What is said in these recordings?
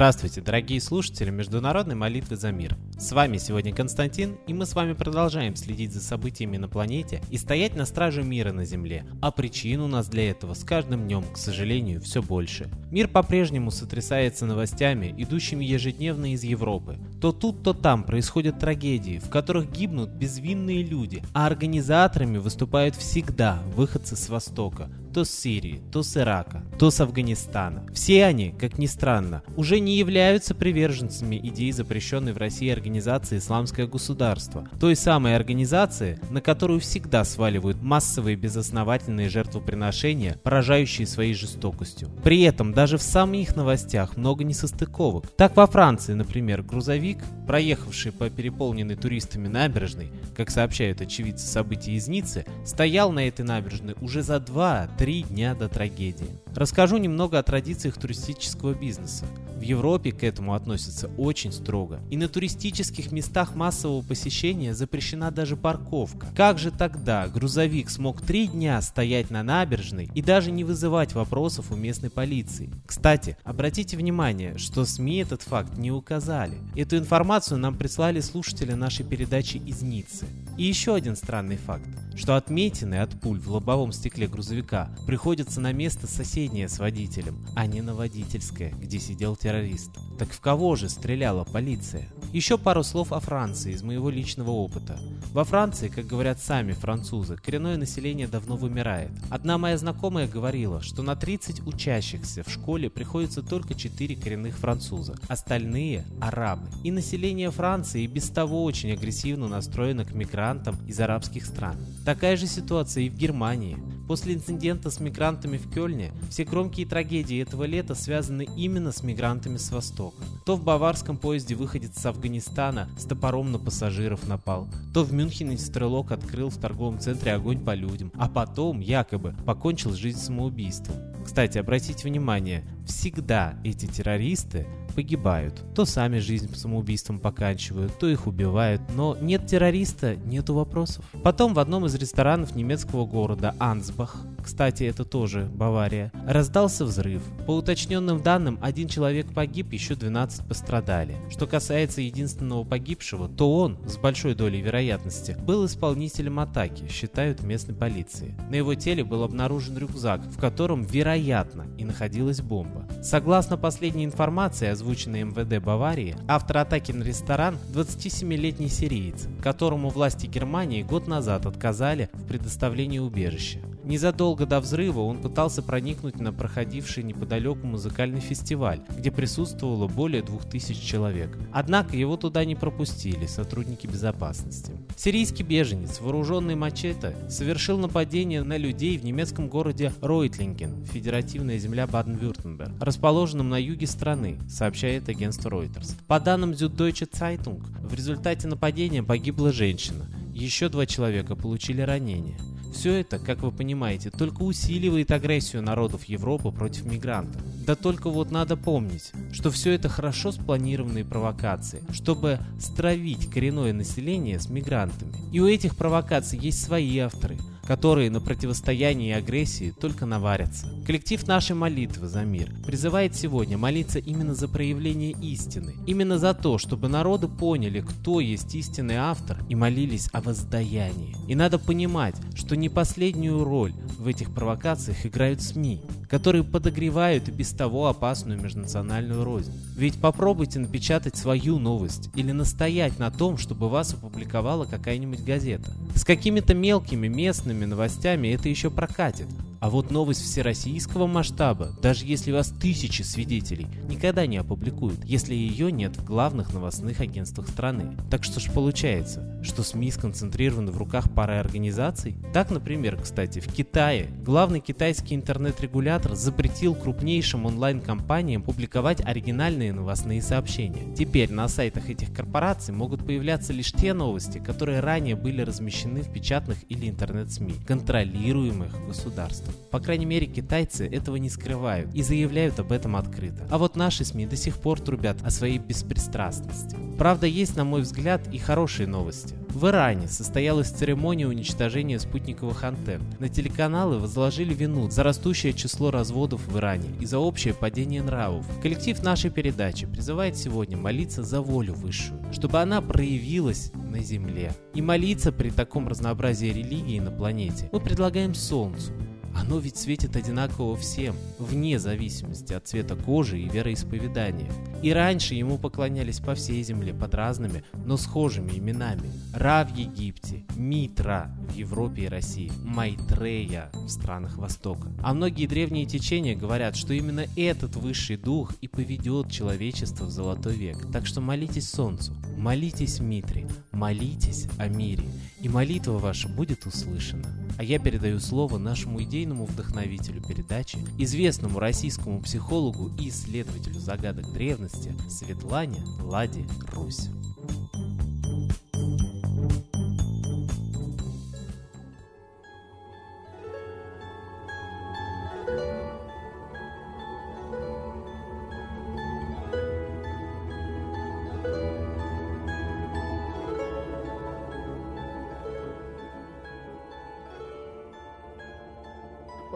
Здравствуйте, дорогие слушатели Международной молитвы за мир. С вами сегодня Константин, и мы с вами продолжаем следить за событиями на планете и стоять на страже мира на Земле. А причин у нас для этого с каждым днем, к сожалению, все больше. Мир по-прежнему сотрясается новостями, идущими ежедневно из Европы. То тут, то там происходят трагедии, в которых гибнут безвинные люди, а организаторами выступают всегда выходцы с Востока, то с Сирии, то с Ирака, то с Афганистана. Все они, как ни странно, уже не являются приверженцами идеи запрещенной в России организации «Исламское государство», той самой организации, на которую всегда сваливают массовые безосновательные жертвоприношения, поражающие своей жестокостью. При этом даже в самих новостях много несостыковок. Так во Франции, например, грузовик, проехавший по переполненной туристами набережной, как сообщают очевидцы событий из Ниццы, стоял на этой набережной уже за два три дня до трагедии. Расскажу немного о традициях туристического бизнеса. В Европе к этому относятся очень строго. И на туристических местах массового посещения запрещена даже парковка. Как же тогда грузовик смог три дня стоять на набережной и даже не вызывать вопросов у местной полиции? Кстати, обратите внимание, что СМИ этот факт не указали. Эту информацию нам прислали слушатели нашей передачи из Ниццы. И еще один странный факт что отметины от пуль в лобовом стекле грузовика приходятся на место соседнее с водителем, а не на водительское, где сидел террорист. Так в кого же стреляла полиция? Еще пару слов о Франции из моего личного опыта. Во Франции, как говорят сами французы, коренное население давно вымирает. Одна моя знакомая говорила, что на 30 учащихся в школе приходится только 4 коренных француза, остальные – арабы. И население Франции и без того очень агрессивно настроено к мигрантам из арабских стран. Такая же ситуация и в Германии. После инцидента с мигрантами в Кёльне все громкие трагедии этого лета связаны именно с мигрантами с Востока. То в баварском поезде выходит с Афганистана с топором на пассажиров напал, то в Мюнхене стрелок открыл в торговом центре огонь по людям, а потом, якобы, покончил жизнь самоубийством. Кстати, обратите внимание, всегда эти террористы погибают. То сами жизнь самоубийством поканчивают, то их убивают, но нет террориста, нету вопросов. Потом в одном из ресторанов немецкого города Ансбах, кстати, это тоже Бавария, раздался взрыв. По уточненным данным, один человек погиб, еще 12 пострадали. Что касается единственного погибшего, то он, с большой долей вероятности, был исполнителем атаки, считают в местной полиции. На его теле был обнаружен рюкзак, в котором, вероятно, и находилась бомба. Согласно последней информации, озвученной МВД Баварии, автор атаки на ресторан – 27-летний сириец, которому власти Германии год назад отказали в предоставлении убежища. Незадолго до взрыва он пытался проникнуть на проходивший неподалеку музыкальный фестиваль, где присутствовало более 2000 человек. Однако его туда не пропустили сотрудники безопасности. Сирийский беженец, вооруженный мачете, совершил нападение на людей в немецком городе Ройтлинген, федеративная земля Баден-Вюртемберг, расположенном на юге страны, сообщает агентство Reuters. По данным Süddeutsche Zeitung, в результате нападения погибла женщина. Еще два человека получили ранения. Все это, как вы понимаете, только усиливает агрессию народов Европы против мигрантов. Да только вот надо помнить, что все это хорошо спланированные провокации, чтобы стравить коренное население с мигрантами. И у этих провокаций есть свои авторы, которые на противостоянии агрессии только наварятся. Коллектив нашей молитвы за мир призывает сегодня молиться именно за проявление истины, именно за то, чтобы народы поняли, кто есть истинный автор и молились о воздаянии. И надо понимать, что не последнюю роль в этих провокациях играют СМИ, которые подогревают и без того опасную межнациональную рознь. Ведь попробуйте напечатать свою новость или настоять на том, чтобы вас опубликовала какая-нибудь газета. С какими-то мелкими местными новостями это еще прокатит, а вот новость всероссийского масштаба, даже если вас тысячи свидетелей, никогда не опубликуют, если ее нет в главных новостных агентствах страны. Так что ж получается, что СМИ сконцентрированы в руках пары организаций? Так, например, кстати, в Китае главный китайский интернет-регулятор запретил крупнейшим онлайн-компаниям публиковать оригинальные новостные сообщения. Теперь на сайтах этих корпораций могут появляться лишь те новости, которые ранее были размещены в печатных или интернет-СМИ, контролируемых государством. По крайней мере, китайцы этого не скрывают и заявляют об этом открыто. А вот наши СМИ до сих пор трубят о своей беспристрастности. Правда, есть, на мой взгляд, и хорошие новости. В Иране состоялась церемония уничтожения спутниковых антенн. На телеканалы возложили вину за растущее число разводов в Иране и за общее падение нравов. Коллектив нашей передачи призывает сегодня молиться за волю высшую, чтобы она проявилась на Земле. И молиться при таком разнообразии религий на планете мы предлагаем Солнцу, оно ведь светит одинаково всем, вне зависимости от цвета кожи и вероисповедания. И раньше ему поклонялись по всей земле под разными, но схожими именами. Ра в Египте, Митра в Европе и России, Майтрея в странах Востока. А многие древние течения говорят, что именно этот высший дух и поведет человечество в золотой век. Так что молитесь Солнцу, молитесь Митре, молитесь о мире, и молитва ваша будет услышана. А я передаю слово нашему идейному вдохновителю передачи, известному российскому психологу и исследователю загадок древности Светлане Ладе Русь.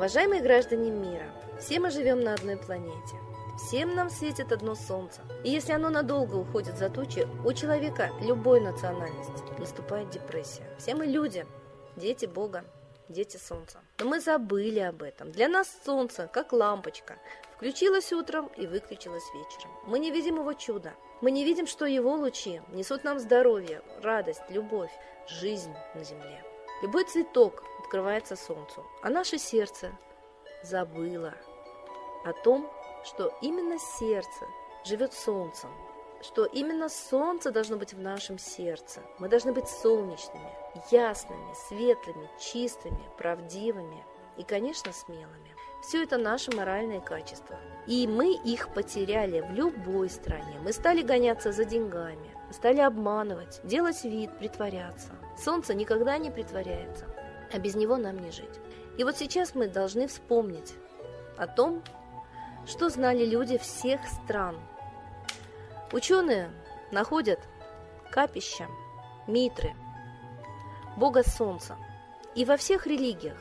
Уважаемые граждане мира, все мы живем на одной планете. Всем нам светит одно солнце. И если оно надолго уходит за тучи, у человека любой национальности наступает депрессия. Все мы люди, дети Бога, дети солнца. Но мы забыли об этом. Для нас солнце, как лампочка, включилось утром и выключилось вечером. Мы не видим его чуда. Мы не видим, что его лучи несут нам здоровье, радость, любовь, жизнь на земле. Любой цветок открывается солнцу, а наше сердце забыло о том, что именно сердце живет солнцем, что именно солнце должно быть в нашем сердце. Мы должны быть солнечными, ясными, светлыми, чистыми, правдивыми и, конечно, смелыми. Все это наши моральные качества. И мы их потеряли в любой стране. Мы стали гоняться за деньгами, стали обманывать, делать вид, притворяться. Солнце никогда не притворяется, а без него нам не жить. И вот сейчас мы должны вспомнить о том, что знали люди всех стран. Ученые находят капища, митры, бога солнца. И во всех религиях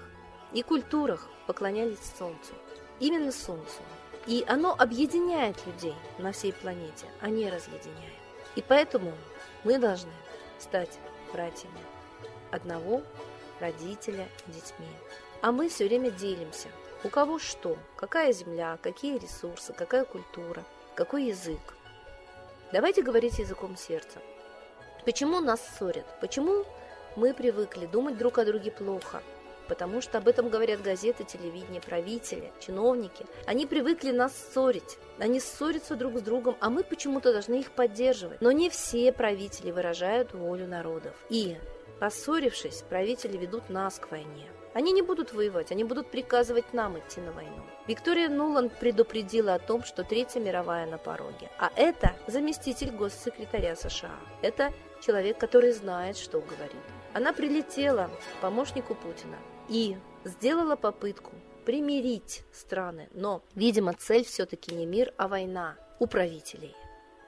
и культурах поклонялись солнцу. Именно солнцу. И оно объединяет людей на всей планете, а не разъединяет. И поэтому мы должны стать братьями одного родителя детьми. А мы все время делимся. У кого что, какая земля, какие ресурсы, какая культура, какой язык. Давайте говорить языком сердца. Почему нас ссорят? Почему мы привыкли думать друг о друге плохо? потому что об этом говорят газеты, телевидение, правители, чиновники. Они привыкли нас ссорить. Они ссорятся друг с другом, а мы почему-то должны их поддерживать. Но не все правители выражают волю народов. И, поссорившись, правители ведут нас к войне. Они не будут воевать, они будут приказывать нам идти на войну. Виктория Нуланд предупредила о том, что Третья мировая на пороге. А это заместитель госсекретаря США. Это человек, который знает, что говорит. Она прилетела к помощнику Путина и сделала попытку примирить страны. Но, видимо, цель все-таки не мир, а война у правителей.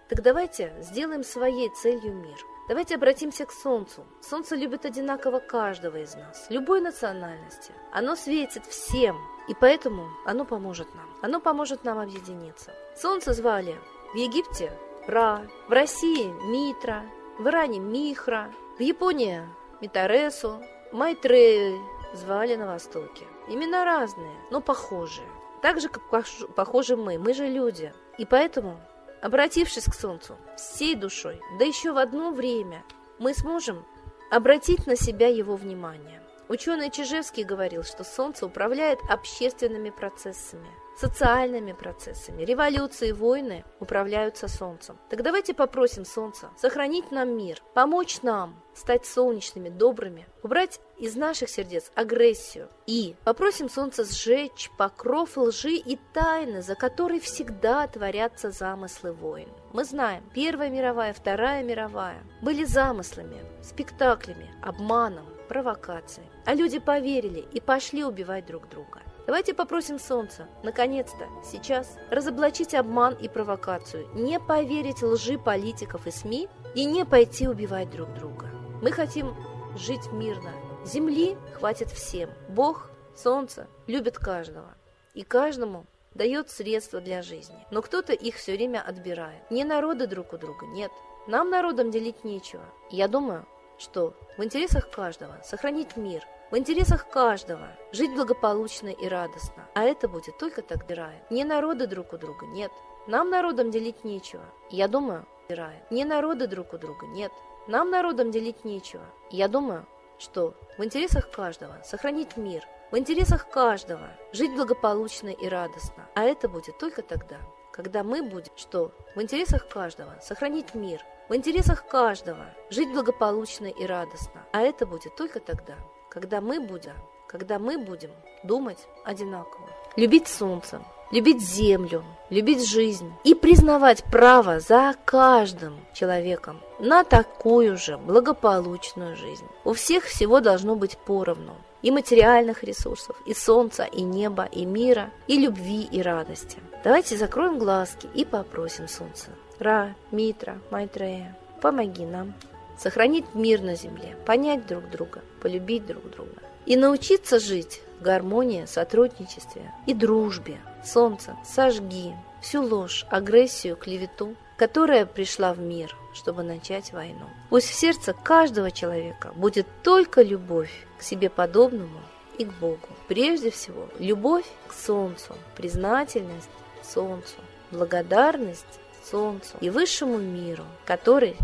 Так давайте сделаем своей целью мир. Давайте обратимся к Солнцу. Солнце любит одинаково каждого из нас, любой национальности. Оно светит всем, и поэтому оно поможет нам. Оно поможет нам объединиться. Солнце звали в Египте Ра, в России Митра, в Иране Михра, в Японии Митаресу, Майтрею, звали на Востоке. Имена разные, но похожие. Так же, как похожи мы, мы же люди. И поэтому, обратившись к Солнцу всей душой, да еще в одно время, мы сможем обратить на себя его внимание. Ученый Чижевский говорил, что Солнце управляет общественными процессами – социальными процессами. Революции, войны управляются Солнцем. Так давайте попросим Солнца сохранить нам мир, помочь нам стать солнечными, добрыми, убрать из наших сердец агрессию. И попросим Солнце сжечь покров лжи и тайны, за которой всегда творятся замыслы войн. Мы знаем, Первая мировая, Вторая мировая были замыслами, спектаклями, обманом, провокацией. А люди поверили и пошли убивать друг друга. Давайте попросим Солнца, наконец-то, сейчас, разоблачить обман и провокацию, не поверить лжи политиков и СМИ и не пойти убивать друг друга. Мы хотим жить мирно. Земли хватит всем. Бог, солнце любит каждого. И каждому дает средства для жизни. Но кто-то их все время отбирает. Не народы друг у друга, нет. Нам народам делить нечего. Я думаю, что в интересах каждого сохранить мир, в интересах каждого жить благополучно и радостно. А это будет только так убирает. Не народы друг у друга, нет. Нам народам делить нечего. Я думаю, убирает. Не народы друг у друга, нет. Нам народам делить нечего. Я думаю, что в интересах каждого сохранить мир, в интересах каждого жить благополучно и радостно. А это будет только тогда, когда мы будем, что в интересах каждого сохранить мир, в интересах каждого жить благополучно и радостно. А это будет только тогда, когда мы будем, когда мы будем думать одинаково. Любить солнце, любить землю, любить жизнь и признавать право за каждым человеком на такую же благополучную жизнь. У всех всего должно быть поровну. И материальных ресурсов, и солнца, и неба, и мира, и любви, и радости. Давайте закроем глазки и попросим солнце. Ра, Митра, Майтрея, помоги нам сохранить мир на земле, понять друг друга, полюбить друг друга и научиться жить в гармонии, сотрудничестве и дружбе. Солнце, сожги всю ложь, агрессию, клевету, которая пришла в мир, чтобы начать войну. Пусть в сердце каждого человека будет только любовь к себе подобному и к Богу. Прежде всего, любовь к Солнцу, признательность Солнцу, благодарность солнцу и высшему миру, который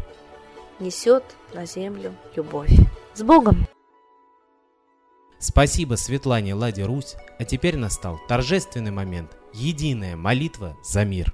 несет на землю любовь. С Богом! Спасибо Светлане Ладе Русь, а теперь настал торжественный момент – единая молитва за мир.